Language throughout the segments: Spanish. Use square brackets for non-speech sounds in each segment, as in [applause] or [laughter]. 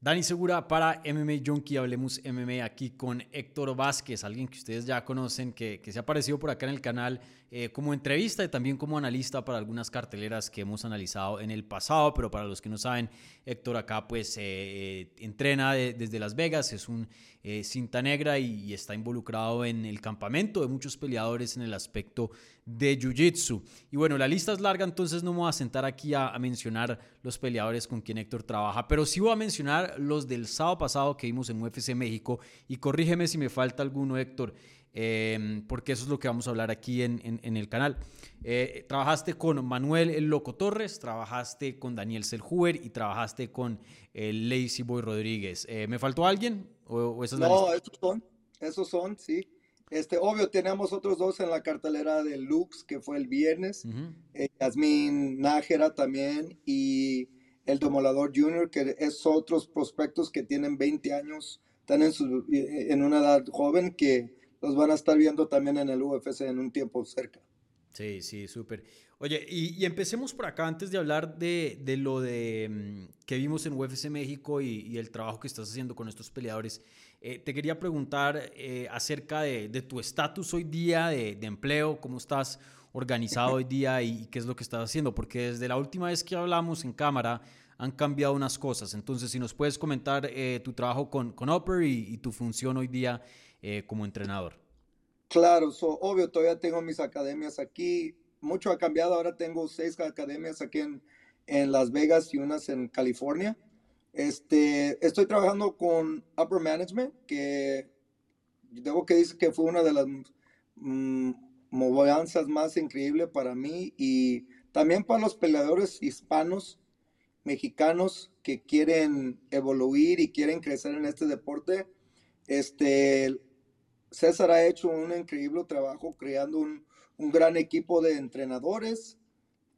Dani Segura para MMA Junkie, hablemos MMA aquí con Héctor Vázquez, alguien que ustedes ya conocen, que, se ha aparecido por acá en el canal eh, como entrevista y también como analista para algunas carteleras que hemos analizado en el pasado, pero para los que no saben, Héctor acá pues eh, eh, entrena desde Las Vegas, es un cinta negra y, está involucrado en el campamento de muchos peleadores en el aspecto de Jiu-Jitsu. Y bueno, la lista es larga, entonces no me voy a sentar aquí a, a mencionar los peleadores con quien Héctor trabaja, pero sí voy a mencionar los del sábado pasado que vimos en UFC México. Y corrígeme si me falta alguno, Héctor, em, porque eso es lo que vamos a hablar aquí en, el canal. Eh, trabajaste con Manuel El Loco Torres, trabajaste con Daniel Selhuber y trabajaste con el Lazy Boy Rodríguez. Eh, ¿Me faltó alguien? ¿O, no, esos son, esos son, sí. Este, obvio, tenemos otros dos en la cartelera de Lux, que fue el viernes. Eh, Yasmin Nájera también. Y el Demolador Junior, que es otros prospectos que tienen 20 años, están en, su, en una edad joven que los van a estar viendo también en el UFC en un tiempo cerca. Sí, sí, súper. Oye, y, empecemos por acá antes de hablar de, de lo de mm, que vimos en UFC México y, el trabajo que estás haciendo con estos peleadores. Eh, te quería preguntar eh, acerca de, tu estatus hoy día de, empleo, cómo estás organizado hoy día y, qué es lo que estás haciendo, porque desde la última vez que hablamos en cámara han cambiado unas cosas. Entonces, si nos puedes comentar eh, tu trabajo con, con Upper y, tu función hoy día como entrenador. Claro, obvio, todavía tengo mis academias aquí. Mucho ha cambiado, ahora tengo seis academias aquí en, en Las Vegas y unas en California. Este, estoy trabajando con Upper Management, que debo que decir que fue una de las mm, movianzas más increíbles para mí y también para los peleadores hispanos, mexicanos que quieren evoluir y quieren crecer en este deporte. Este, César ha hecho un increíble trabajo creando un, gran equipo de entrenadores,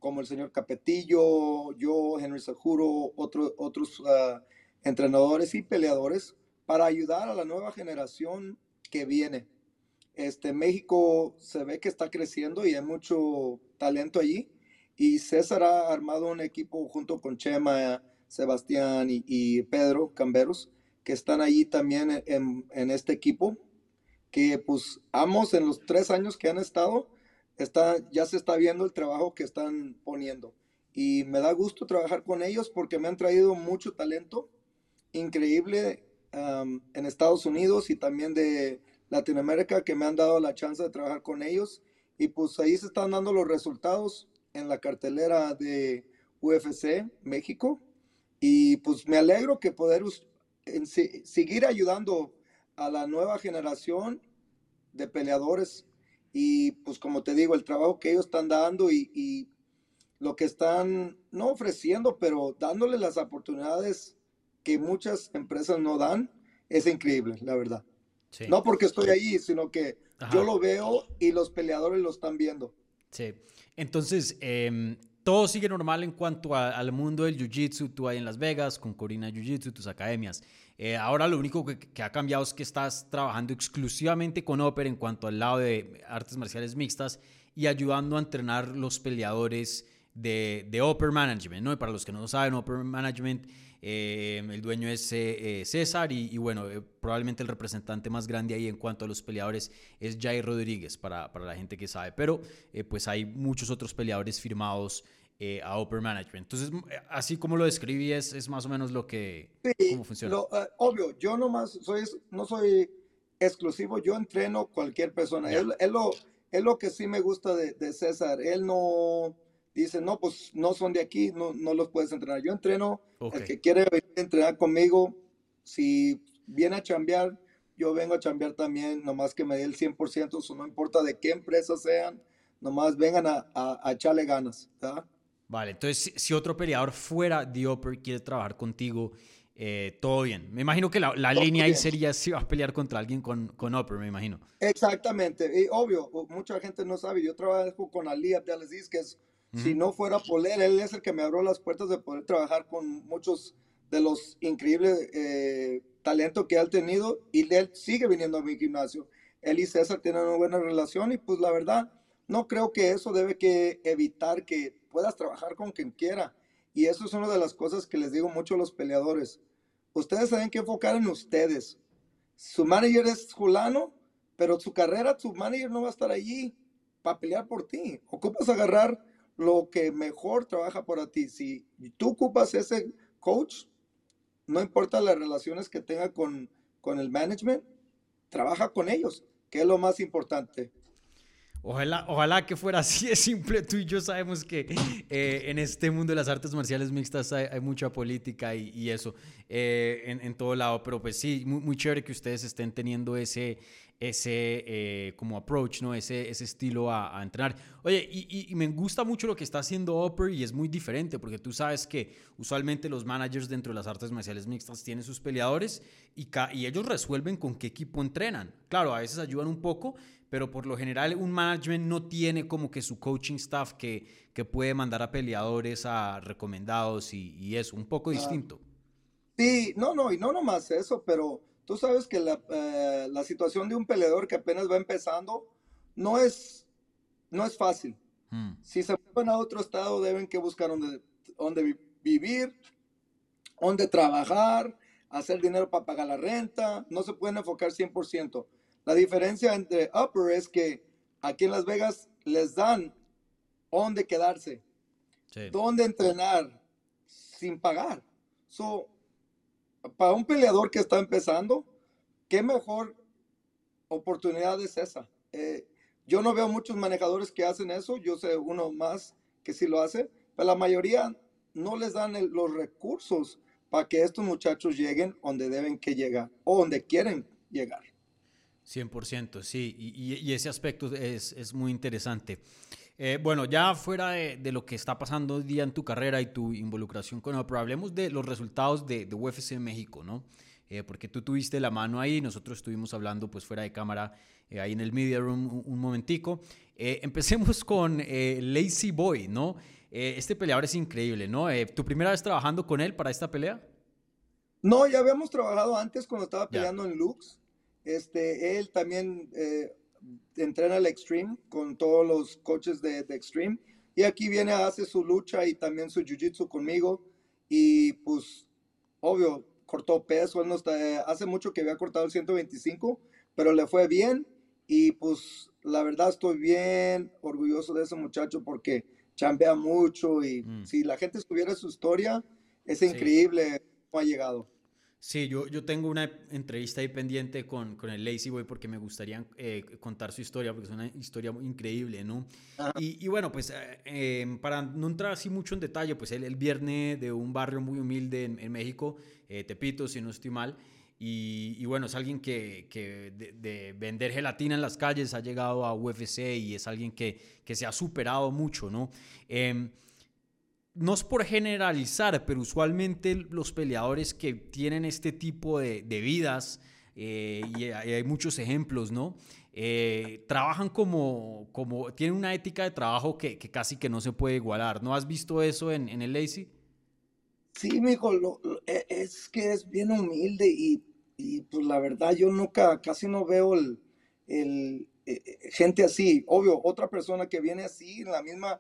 como el señor Capetillo, yo, Henry Sajuro, otros uh, entrenadores y peleadores, para ayudar a la nueva generación que viene. Este, México se ve que está creciendo y hay mucho talento allí. Y César ha armado un equipo junto con Chema, Sebastián y, Pedro Camberos, que están allí también en, este equipo, que pues ambos en los tres años que han estado, está, ya se está viendo el trabajo que están poniendo. Y me da gusto trabajar con ellos porque me han traído mucho talento increíble en Estados Unidos y también de Latinoamérica que me han dado la chance de trabajar con ellos y pues ahí se están dando los resultados en la cartelera de UFC México y pues me alegro que poder seguir ayudando a la nueva generación de peleadores y pues como te digo, el trabajo que ellos están dando y, y lo que están no ofreciendo, pero dándole las oportunidades que muchas empresas no dan, es increíble, la verdad. No porque estoy ahí, sino que yo lo veo y los peleadores lo están viendo. Sí. Entonces, em, todo sigue normal en cuanto al mundo del Jiu-Jitsu. Tú ahí en Las Vegas con Corina Jiu-Jitsu, tus academias. Eh, ahora lo único que, ha cambiado es que estás trabajando exclusivamente con Oper en cuanto al lado de artes marciales mixtas y ayudando a entrenar los peleadores de, de Management. ¿no? Y para los que no saben, Upper Management eh, el dueño es eh, eh, César y, bueno, probablemente el representante más grande ahí en cuanto a los peleadores es Jair Rodríguez, para, para la gente que sabe. Pero pues hay muchos otros peleadores firmados a Upper Management. Entonces, así como lo describí, es, es más o menos lo que... cómo funciona. obvio, yo nomás soy, no soy exclusivo, yo entreno cualquier persona. Es, lo, es lo que sí me gusta de, de César. Él no dicen, no, pues no son de aquí, no, no los puedes entrenar. Yo entreno, el que quiere entrenar conmigo, si viene a chambear, yo vengo a chambear también, nomás que me dé el 100%, eso no importa de qué empresa sean, nomás vengan a, a, echarle ganas. Vale, entonces si otro peleador fuera de Upper quiere trabajar contigo, eh, todo bien. Me imagino que la, la línea ahí sería si vas a pelear contra alguien con, con Upper, me imagino. Exactamente, y obvio, mucha gente no sabe, yo trabajo con Ali Abdelaziz, que es si no fuera por él, él es el que me abrió las puertas de poder trabajar con muchos de los increíbles eh, talentos que ha tenido y él sigue viniendo a mi gimnasio. Él y César tienen una buena relación y pues la verdad, no creo que eso debe que evitar que puedas trabajar con quien quiera. Y eso es una de las cosas que les digo mucho a los peleadores. ustedes tienen que enfocar en ustedes. Su manager es Julano, pero su carrera, su manager no va a estar allí para pelear por ti. Ocupas agarrar lo que mejor trabaja para ti. Si tú ocupas ese coach, no importa las relaciones que tenga con, con el management, trabaja con ellos, que es lo más importante. Ojalá, ojalá que fuera así de simple. Tú y yo sabemos que eh, en este mundo de las artes marciales mixtas hay, mucha política y, eso eh, en, todo lado. Pero pues sí, muy, chévere que ustedes estén teniendo ese, ese eh, como approach, ¿no? Ese, ese estilo a, entrenar. Oye, y, me gusta mucho lo que está haciendo Upper y es muy diferente porque tú sabes que usualmente los managers dentro de las artes marciales mixtas tienen sus peleadores y, y ellos resuelven con qué equipo entrenan. Claro, a veces ayudan un poco, pero por lo general un management no tiene como que su coaching staff que, que puede mandar a peleadores a recomendados y, y eso, un poco ah. distinto. Sí, no, no, y no nomás eso, pero tú sabes que la, eh, la, situación de un peleador que apenas va empezando no es, no es fácil. Hmm. Si se van a otro estado, deben que buscar donde, donde vivir, donde trabajar, hacer dinero para pagar la renta, no se pueden enfocar 100%. La diferencia entre Upper es que aquí en Las Vegas les dan dónde quedarse, dónde entrenar sin pagar. So, para un peleador que está empezando, qué mejor oportunidad es esa. Eh, yo no veo muchos manejadores que hacen eso, yo sé uno más que sí lo hace, pero la mayoría no les dan los recursos para que estos muchachos lleguen donde deben que llegar o donde quieren llegar. 100%, sí, y, ese aspecto es, es muy interesante. Eh, bueno, ya fuera de, lo que está pasando hoy día en tu carrera y tu involucración con pero hablemos de los resultados de, de UFC México, ¿no? Eh, porque tú tuviste la mano ahí, nosotros estuvimos hablando pues fuera de cámara eh, ahí en el media room un, momentico. [laughs] empecemos con Lazy Boy, ¿no? este peleador es increíble, ¿no? ¿Tu primera vez trabajando con él para esta pelea? No, ya habíamos trabajado antes cuando estaba peleando en Lux. Este, él también eh, entrena el Extreme con todos los coches de, Extreme. Y aquí viene, hace su lucha y también su jiu-jitsu conmigo. Y pues, obvio, cortó peso. Él no está, hace mucho que había cortado el 125, pero le fue bien. Y pues, la verdad, estoy bien orgulloso de ese muchacho porque chambea mucho. Y mm. si la gente estuviera su historia, es increíble cómo ha llegado. Sí, yo, yo tengo una entrevista ahí pendiente con, con el Lazy Boy porque me gustaría eh, contar su historia, porque es una historia muy increíble, ¿no? Y, y, bueno, pues eh, em, para no entrar así mucho en detalle, pues él, el viernes de un barrio muy humilde en, México, eh, Tepito, si no estoy mal, y, y bueno, es alguien que, que de, de, vender gelatina en las calles ha llegado a UFC y es alguien que, que se ha superado mucho, ¿no? Eh, no es por generalizar, pero usualmente los peleadores que tienen este tipo de, vidas, eh, y hay muchos ejemplos, ¿no? Eh, trabajan como, como, tienen una ética de trabajo que, casi que no se puede igualar. ¿No has visto eso en, el Lazy? Sí, mijo, e, es que es bien humilde y, pues la verdad yo nunca, casi no veo el, el, eh, gente así. Obvio, otra persona que viene así en la misma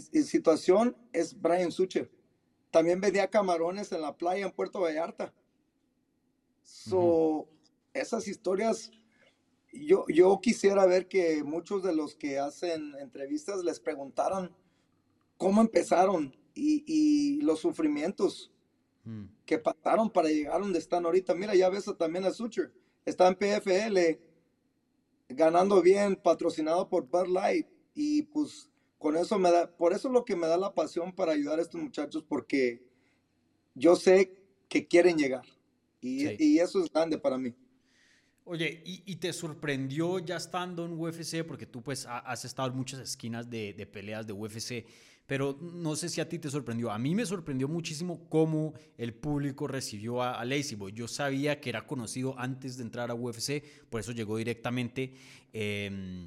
situación es Brian Sucher. También vendía camarones en la playa en Puerto Vallarta. So, esas historias, yo, yo quisiera ver que muchos de los que hacen entrevistas les preguntaran cómo empezaron y, los sufrimientos mm. que pasaron para llegar donde están ahorita. Mira, ya ves también a Sucher. Está en PFL, ganando bien, patrocinado por Bud Light. Y pues con eso me da, por eso es lo que me da la pasión para ayudar a estos muchachos, porque yo sé que quieren llegar. Y, eso es grande para mí. Oye, ¿y, te sorprendió ya estando en UFC? Porque tú pues has estado en muchas esquinas de, peleas de UFC, pero no sé si a ti te sorprendió. A mí me sorprendió muchísimo cómo el público recibió a, a Lazy Boy. Yo sabía que era conocido antes de entrar a UFC, por eso llegó directamente. Eh,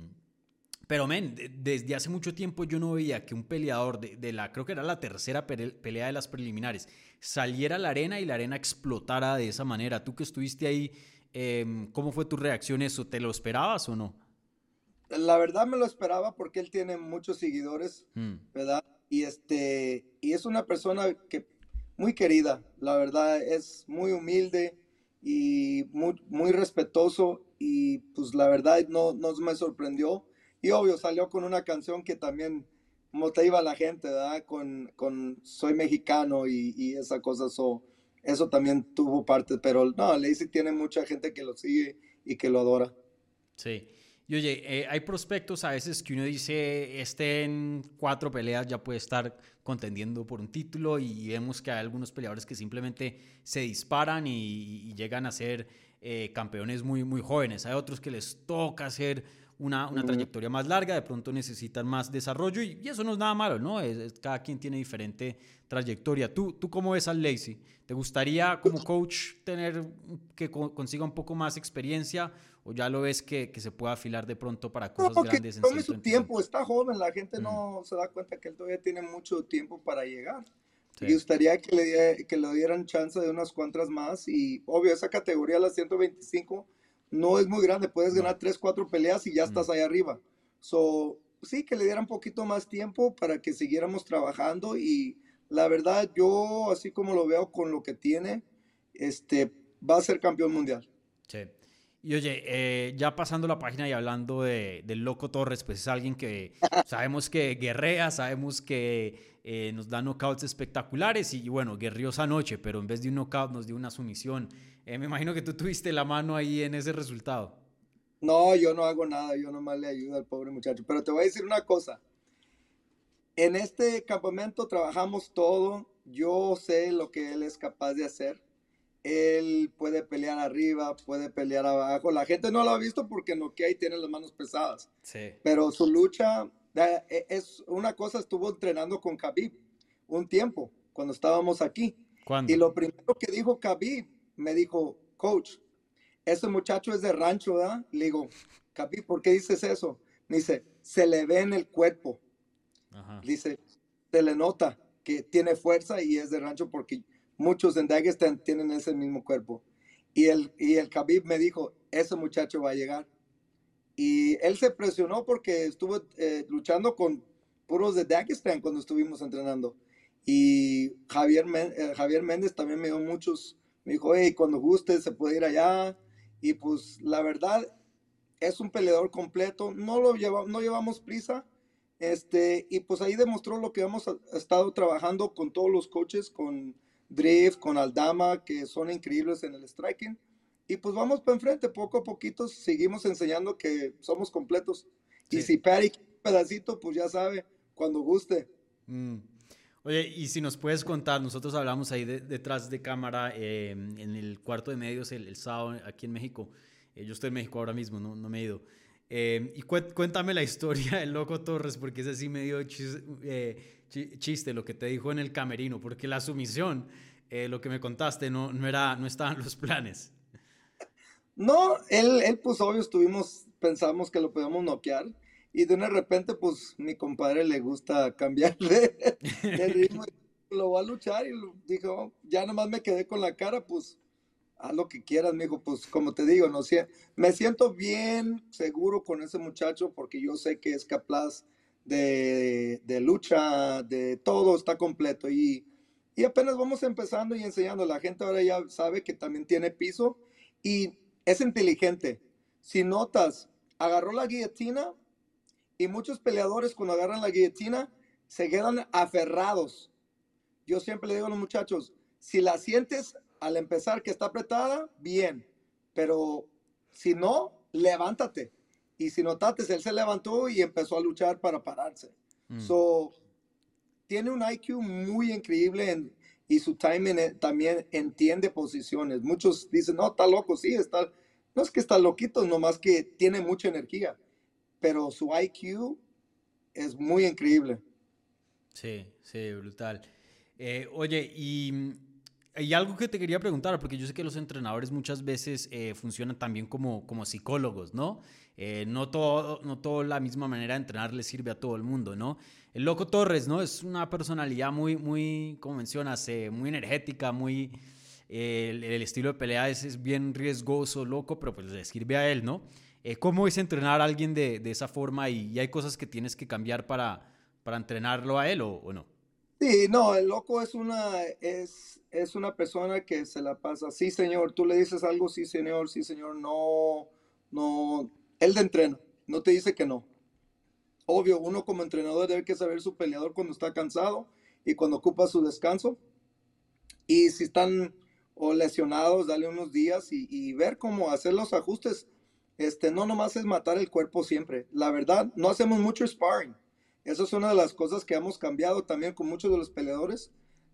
pero, men, desde hace mucho tiempo yo no veía que un peleador de, la, creo que era la tercera pelea de las preliminares, saliera a la arena y la arena explotara de esa manera. Tú que estuviste ahí, em, ¿cómo fue tu reacción eso? ¿Te lo esperabas o no? La verdad me lo esperaba porque él tiene muchos seguidores, mm. ¿verdad? Y, este, y es una persona que muy querida, la verdad, es muy humilde y muy, muy respetuoso y pues la verdad no, no me sorprendió. Y obvio, salió con una canción que también motiva a la gente, ¿verdad? Con, con Soy mexicano y, y esa cosa, eso también tuvo parte, pero no, Lazy tiene mucha gente que lo sigue y que lo adora. Sí. Y oye, eh, hay prospectos a veces que uno dice, este en cuatro peleas ya puede estar contendiendo por un título y vemos que hay algunos peleadores que simplemente se disparan y, llegan a ser eh, campeones muy, muy jóvenes. Hay otros que les toca hacer una, una trayectoria más larga, de pronto necesitan más desarrollo y, eso no es nada malo, ¿no? Es, cada quien tiene diferente trayectoria. ¿Tú, ¿Tú cómo ves al Lacey? ¿Te gustaría como coach tener que consiga un poco más experiencia o ya lo ves que, que se pueda afilar de pronto para cosas no, grandes? En tome su tiempo, está joven, la gente no se da cuenta que él todavía tiene mucho tiempo para llegar. Y gustaría que le, que le dieran chance de unas cuantas más y obvio, esa categoría, la 125, no es muy grande, puedes ganar 3, 4 peleas y ya estás ahí arriba. So, sí, que le dieran un poquito más tiempo para que siguiéramos trabajando y la verdad yo, así como lo veo con lo que tiene, este, va a ser campeón mundial. Sí. Y oye, eh, ya pasando la página y hablando de, del Loco Torres, pues es alguien que [laughs] sabemos que guerrea, sabemos que eh, nos da knockouts espectaculares y, bueno, guerrió esa noche, pero en vez de un knockout nos dio una sumisión. Eh, me imagino que tú tuviste la mano ahí en ese resultado. No, yo no hago nada, yo nomás le ayudo al pobre muchacho. Pero te voy a decir una cosa. En este campamento trabajamos todo. Yo sé lo que él es capaz de hacer él puede pelear arriba, puede pelear abajo. La gente no lo ha visto porque Nokia y tiene las manos pesadas. Sí. Pero su lucha es una cosa, estuvo entrenando con Khabib un tiempo cuando estábamos aquí. Y lo primero que dijo Khabib, me dijo, coach, ese muchacho es de rancho, ¿verdad? Le digo, Khabib, ¿por qué dices eso? Me dice, se le ve en el cuerpo. Dice, se le nota que tiene fuerza y es de rancho porque muchos en Dagestan tienen ese mismo cuerpo. Y el, y el Khabib me dijo, ese muchacho va a llegar. Y él se presionó porque estuvo eh, luchando con puros de Dagestan cuando estuvimos entrenando. Y Javier, eh, Javier Méndez también me dio muchos, me dijo, hey, cuando guste se puede ir allá. Y pues la verdad, es un peleador completo, no lo lleva, no llevamos prisa. Este, y pues ahí demostró lo que hemos estado trabajando con todos los coaches, con Drift, con Aldama, que son increíbles en el striking. Y pues vamos para enfrente, poco a poquito seguimos enseñando que somos completos. Y si Perry un pedacito, pues ya sabe, cuando guste. Mm. Oye, y si nos puedes contar, nosotros hablamos ahí detrás de cámara eh, en el cuarto de medios el, sábado aquí en México. Eh, yo estoy en México ahora mismo, no, no me he ido. Eh, y cuéntame la historia del Loco Torres, porque ese sí me dio chiste, lo que te dijo en el camerino, porque la sumisión, eh, lo que me contaste, no, no, era, no estaban los planes. No, él, él pues obvio estuvimos, pensamos que lo podíamos noquear y de repente pues mi compadre le gusta cambiar de, [laughs] ritmo y lo va a luchar y dijo, ya nomás me quedé con la cara, pues haz lo que quieras, me dijo, pues como te digo, no sé, me siento bien seguro con ese muchacho porque yo sé que es capaz de, lucha, de todo, está completo. Y, y, apenas vamos empezando y enseñando. La gente ahora ya sabe que también tiene piso y es inteligente. Si notas, agarró la guillotina y muchos peleadores cuando agarran la guillotina se quedan aferrados. Yo siempre le digo a los muchachos, si la sientes al empezar que está apretada, bien, pero si no, levántate y si notaste, él se levantó y empezó a luchar para pararse. Mm. So, tiene un IQ muy increíble y su timing eh, también entiende posiciones. Muchos dicen, no, está loco, sí, está, no es que está loquito, nomás que tiene mucha energía, pero su IQ es muy increíble. Sí, sí, brutal. Eh, oye, y hay algo que te quería preguntar, porque yo sé que los entrenadores muchas veces eh, funcionan también como, como psicólogos, ¿no? Eh, no, todo, no todo la misma manera de entrenar le sirve a todo el mundo, ¿no? El Loco Torres, ¿no? Es una personalidad muy, muy, como mencionas, eh, muy energética, muy... el, estilo de pelea es, bien riesgoso, loco, pero pues le sirve a él, ¿no? ¿Cómo es entrenar a alguien de, de esa forma y, hay cosas que tienes que cambiar para, para entrenarlo a él o, o no? Sí, no, el loco es una, es, es una persona que se la pasa, sí señor, tú le dices algo, sí señor, sí señor, no, no, él de entrena, no te dice que no. Obvio, uno como entrenador debe saber su peleador cuando está cansado y cuando ocupa su descanso. Y si están lesionados, darle unos días y, y, ver cómo hacer los ajustes. Este, no nomás es matar el cuerpo siempre. La verdad, no hacemos mucho sparring. Eso es una de las cosas que hemos cambiado también con muchos de los peleadores.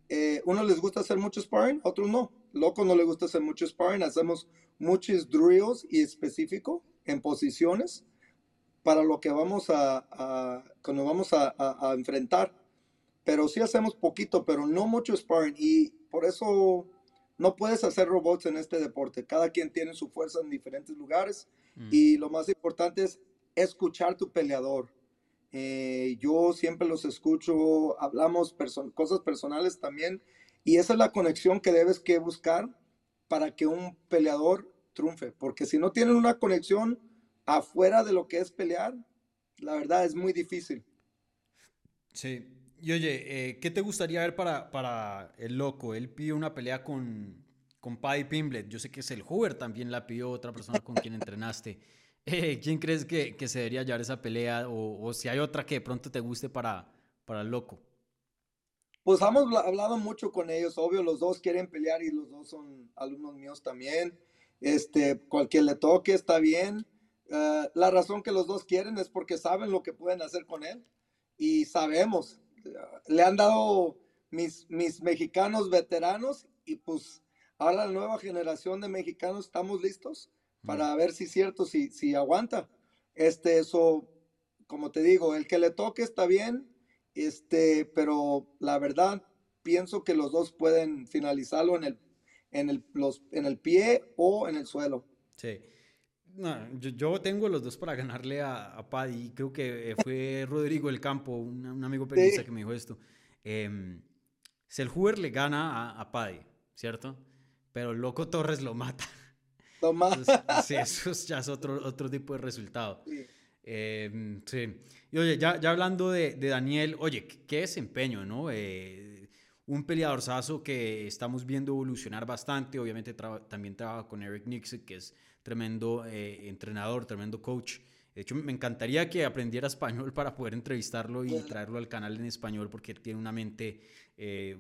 Eh, uno les gusta hacer mucho sparring, otros no. Loco no le gusta hacer mucho sparring. Hacemos muchos drills y específico en posiciones para lo que vamos a, a cuando vamos a, a, a, enfrentar. Pero sí hacemos poquito, pero no mucho sparring. Y por eso no puedes hacer robots en este deporte. Cada quien tiene su fuerza en diferentes lugares. Mm. Y lo más importante es escuchar tu peleador. Eh, yo siempre los escucho, hablamos cosas personales también. Y esa es la conexión que debes que buscar para que un peleador triunfe. Porque si no tienen una conexión afuera de lo que es pelear, la verdad es muy difícil. Sí. Y oye, eh, ¿qué te gustaría ver para, para el loco? Él pidió una pelea con, con Paddy Pimblet. Yo sé que es el Hoover también la pidió otra persona con quien entrenaste. Eh, [laughs] ¿Quién crees que, que, se debería llevar esa pelea? O, o, si hay otra que de pronto te guste para, para el loco. Pues hemos hablado mucho con ellos, obvio, los dos quieren pelear y los dos son alumnos míos también. Este, cualquier le toque está bien. Uh, la razón que los dos quieren es porque saben lo que pueden hacer con él y sabemos. Le han dado mis, mis mexicanos veteranos y pues ahora la nueva generación de mexicanos estamos listos para ver si es cierto, si, si aguanta. Este, eso, como te digo, el que le toque está bien, este, pero la verdad, pienso que los dos pueden finalizarlo en el, en el, los, en el pie o en el suelo. Sí. No, yo, yo, tengo los dos para ganarle a, a Paddy. Creo que eh, fue [laughs] Rodrigo del Campo, un, un amigo periodista sí. que me dijo esto. Eh, Selhuber le gana a, a Paddy, ¿cierto? Pero Loco Torres lo mata. Entonces, sí, eso ya es otro, otro tipo de resultado. Sí. Eh, sí. Y oye, ya, ya hablando de, de, Daniel, oye, qué desempeño, ¿no? Eh, un peleador sazo que estamos viendo evolucionar bastante. Obviamente tra también trabaja con Eric Nixon, que es tremendo eh, entrenador, tremendo coach. De hecho, me encantaría que aprendiera español para poder entrevistarlo y traerlo al canal en español porque tiene una mente eh,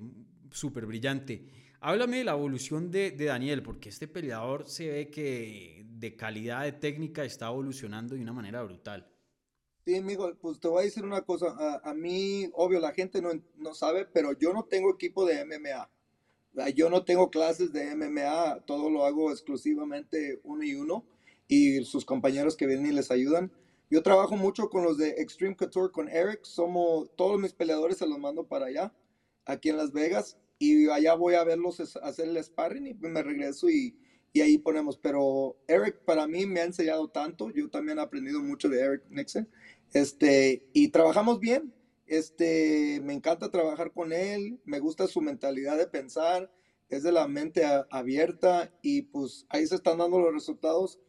súper brillante. Háblame de la evolución de, de, Daniel, porque este peleador se ve que de calidad de técnica está evolucionando de una manera brutal. Sí, amigo, pues te voy a decir una cosa. A, a mí, obvio, la gente no, no, sabe, pero yo no tengo equipo de MMA. Yo no tengo clases de MMA, todo lo hago exclusivamente uno y uno y sus compañeros que vienen y les ayudan. Yo trabajo mucho con los de Extreme Couture, con Eric. Somos, todos mis peleadores se los mando para allá, aquí en Las Vegas y allá voy a verlos hacer el sparring y me regreso y, y, ahí ponemos. Pero Eric para mí me ha enseñado tanto, yo también he aprendido mucho de Eric Nixon, este, y trabajamos bien, este, me encanta trabajar con él, me gusta su mentalidad de pensar, es de la mente abierta y pues ahí se están dando los resultados.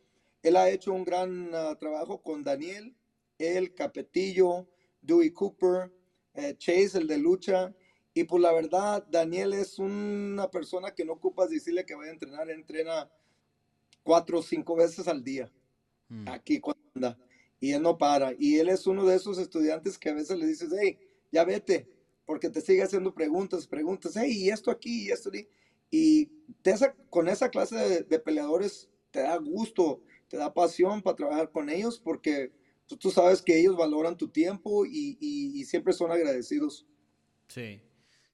Él ha hecho un gran uh, trabajo con Daniel, él, Capetillo, Dewey Cooper, eh, Chase, el de lucha, y pues la verdad, Daniel es una persona que no ocupas decirle que vaya a entrenar, entrena cuatro o cinco veces al día. Mm. Aquí cuando anda. Y él no para. Y él es uno de esos estudiantes que a veces le dices, hey, ya vete, porque te sigue haciendo preguntas, preguntas, hey, y esto aquí, y esto aquí. Y te, con esa clase de, de, peleadores te da gusto, te da pasión para trabajar con ellos, porque tú, tú sabes que ellos valoran tu tiempo y, y, y siempre son agradecidos. Sí.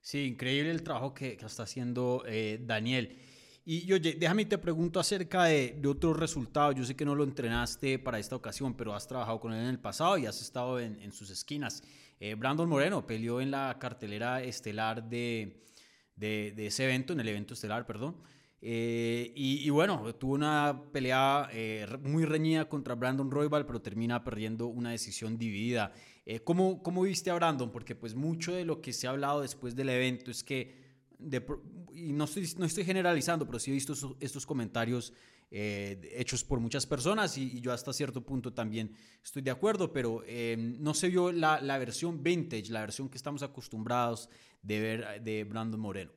Sí, increíble el trabajo que, está haciendo eh, Daniel. Y oye, déjame te pregunto acerca de, otros resultados. Yo sé que no lo entrenaste para esta ocasión, pero has trabajado con él en el pasado y has estado en, sus esquinas. Eh, Brandon Moreno peleó en la cartelera estelar de, de, ese evento, en el evento estelar, perdón. Eh, y, y, bueno, tuvo una pelea muy reñida contra Brandon Roybal, pero termina perdiendo una decisión dividida. Eh, ¿cómo, ¿Cómo viste a Brandon? Porque pues mucho de lo que se ha hablado después del evento es que, de, y no estoy, no estoy generalizando, pero sí he visto estos, estos comentarios eh, hechos por muchas personas y, y, yo hasta cierto punto también estoy de acuerdo, pero eh, no se vio la, la, versión vintage, la versión que estamos acostumbrados de ver de Brandon Moreno?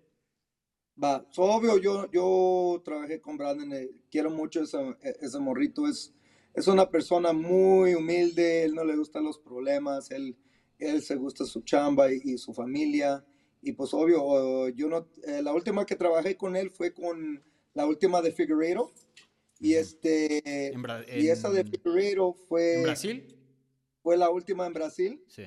Va, obvio, yo, yo trabajé con Brandon, eh, quiero mucho ese, ese morrito, es, es una persona muy humilde, él no le gustan los problemas, él, él se gusta su chamba y, su familia. Y pues obvio, yo no, eh, la última que trabajé con él fue con la última de Figueiredo. Y este, y esa de Figueiredo fue... ¿En Brasil? Fue la última en Brasil. Sí.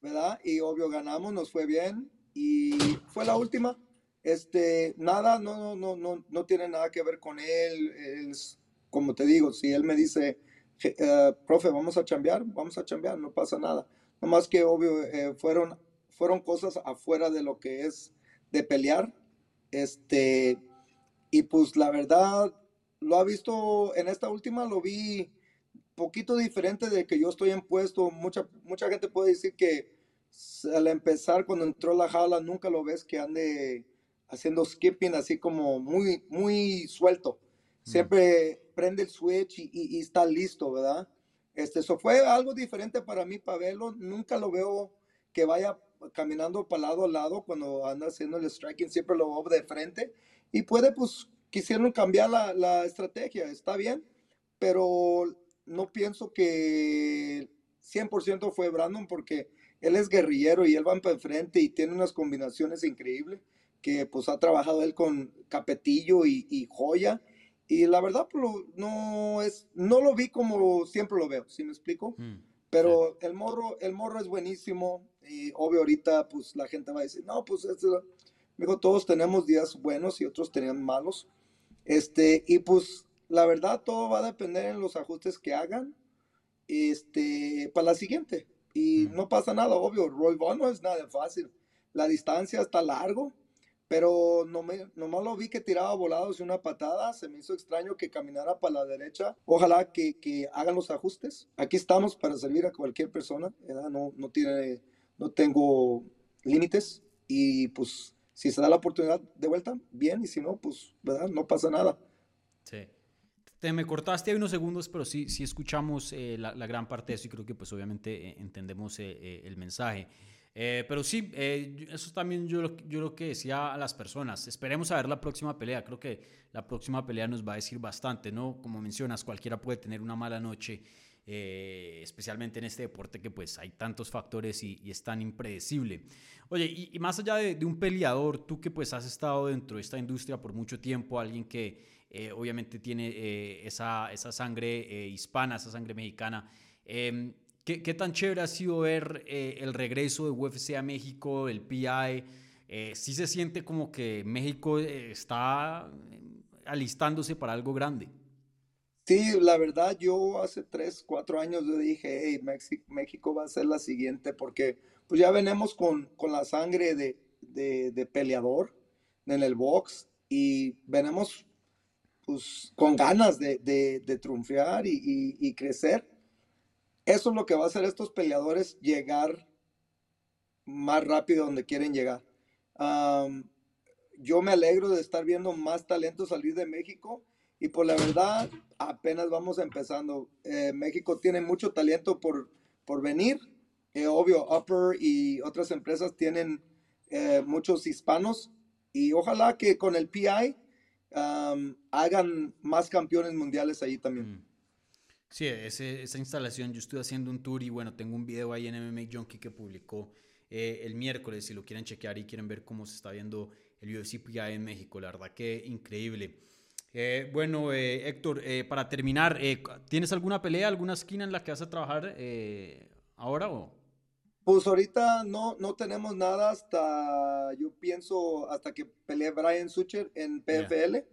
¿Verdad? Y obvio ganamos, nos fue bien. Y fue la última. Este, nada, no, no, no, no tiene nada que ver con él. Es, como te digo, si él me dice, eh, profe, vamos a chambear, vamos a chambear, no pasa nada. Nomás que obvio, eh, fueron, fueron cosas afuera de lo que es de pelear. Este, y pues la verdad, lo ha visto, en esta última lo vi poquito diferente de que yo estoy en puesto. Mucha, mucha gente puede decir que al empezar, cuando entró la jaula, nunca lo ves que ande haciendo skipping así como muy, muy suelto. Mm. Siempre prende el switch y, está listo, ¿verdad? Este, eso fue algo diferente para mí, Pavelo. Nunca lo veo que vaya caminando para lado a lado cuando anda haciendo el striking. Siempre lo veo de frente. Y puede, pues, quisieron cambiar la, la estrategia. Está bien, pero no pienso que 100% fue Brandon porque él es guerrillero y él va para enfrente y tiene unas combinaciones increíbles que pues ha trabajado él con Capetillo y, Joya. Y la verdad, pues, no, es, no lo vi como siempre lo veo, ¿sí me explico? Mm, Pero el, morro, el morro es buenísimo y obvio ahorita pues la gente va a decir, no, pues digo, todos tenemos días buenos y otros tenían malos. Este, y pues la verdad todo va a depender en los ajustes que hagan este, para la siguiente. Y mm. no pasa nada, obvio, Roy Vaughn no es nada fácil. La distancia está largo, pero no me, nomás lo vi que tiraba volados y una patada. Se me hizo extraño que caminara para la derecha. Ojalá que, que hagan los ajustes. Aquí estamos para servir a cualquier persona. No, no, tiene, no tengo límites. Y pues si se da la oportunidad de vuelta, bien. Y si no, pues ¿verdad? no pasa nada. Sí. Te me cortaste ahí unos segundos, pero sí, sí escuchamos eh, la, la, gran parte de eso y creo que pues obviamente eh, entendemos eh, el mensaje. Eh, pero sí, eh, eso también yo, yo lo que decía a las personas. Esperemos a ver la próxima pelea. Creo que la próxima pelea nos va a decir bastante, ¿no? Como mencionas, cualquiera puede tener una mala noche, eh, especialmente en este deporte que pues hay tantos factores y, es tan impredecible. Oye, y, más allá de, un peleador, tú que pues has estado dentro de esta industria por mucho tiempo, alguien que obviamente tiene esa, esa sangre hispana, esa sangre mexicana, em, ¿Qué, tan chévere ha sido ver eh, el regreso de UFC a México, el PI? Eh, ¿Sí se siente como que México eh, está alistándose para algo grande? Sí, la verdad, yo hace tres, cuatro años yo dije, hey, México va a ser la siguiente, porque pues ya venimos con, con la sangre de, de, peleador en el box y venimos pues con ganas de, de triunfar y, y crecer. Eso es lo que va a hacer estos peleadores llegar más rápido donde quieren llegar. yo me alegro de estar viendo más talento salir de México y por la verdad apenas vamos empezando. Eh, México tiene mucho talento por, por venir. Eh, obvio, Upper y otras empresas tienen eh, muchos hispanos y ojalá que con el PI hagan más campeones mundiales ahí también. Mm. Sí, esa instalación, yo estoy haciendo un tour y bueno, tengo un video ahí en MMA Junkie que publicó eh, el miércoles, si lo quieren chequear y quieren ver cómo se está viendo el UFC PI en México, la verdad que increíble. Eh, bueno, eh, Héctor, para terminar, ¿tienes alguna pelea, alguna esquina en la que vas a trabajar ahora o...? Pues ahorita no, no tenemos nada hasta, yo pienso, hasta que pelee Brian Sucher en PFL.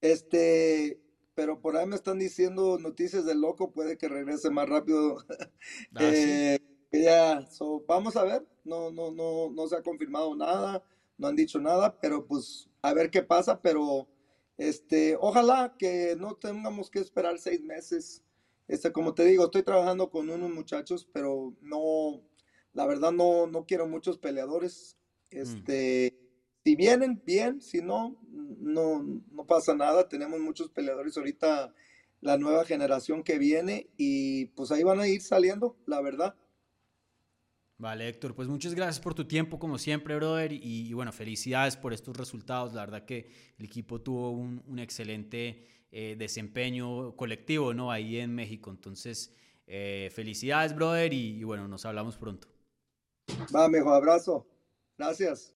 Este, pero por ahí me están diciendo noticias del loco, puede que regrese más rápido. [laughs] Ah, eh, ya, vamos a ver, no, no, no, no se ha confirmado nada, no han dicho nada, pero pues a ver qué pasa, pero este, ojalá que no tengamos que esperar seis meses. Este, como te digo, estoy trabajando con unos muchachos, pero no, la verdad no, no quiero muchos peleadores. Mm. Si vienen, bien, si no, no, no pasa nada. Tenemos muchos peleadores ahorita, la nueva generación que viene, y pues ahí van a ir saliendo, la verdad. Vale, Héctor, pues muchas gracias por tu tiempo, como siempre, brother. Y, bueno, felicidades por estos resultados. La verdad que el equipo tuvo un, excelente eh, desempeño colectivo, ¿no? Ahí en México. Entonces, eh, felicidades, brother. Y, y, bueno, nos hablamos pronto. Va, mejor abrazo. Gracias.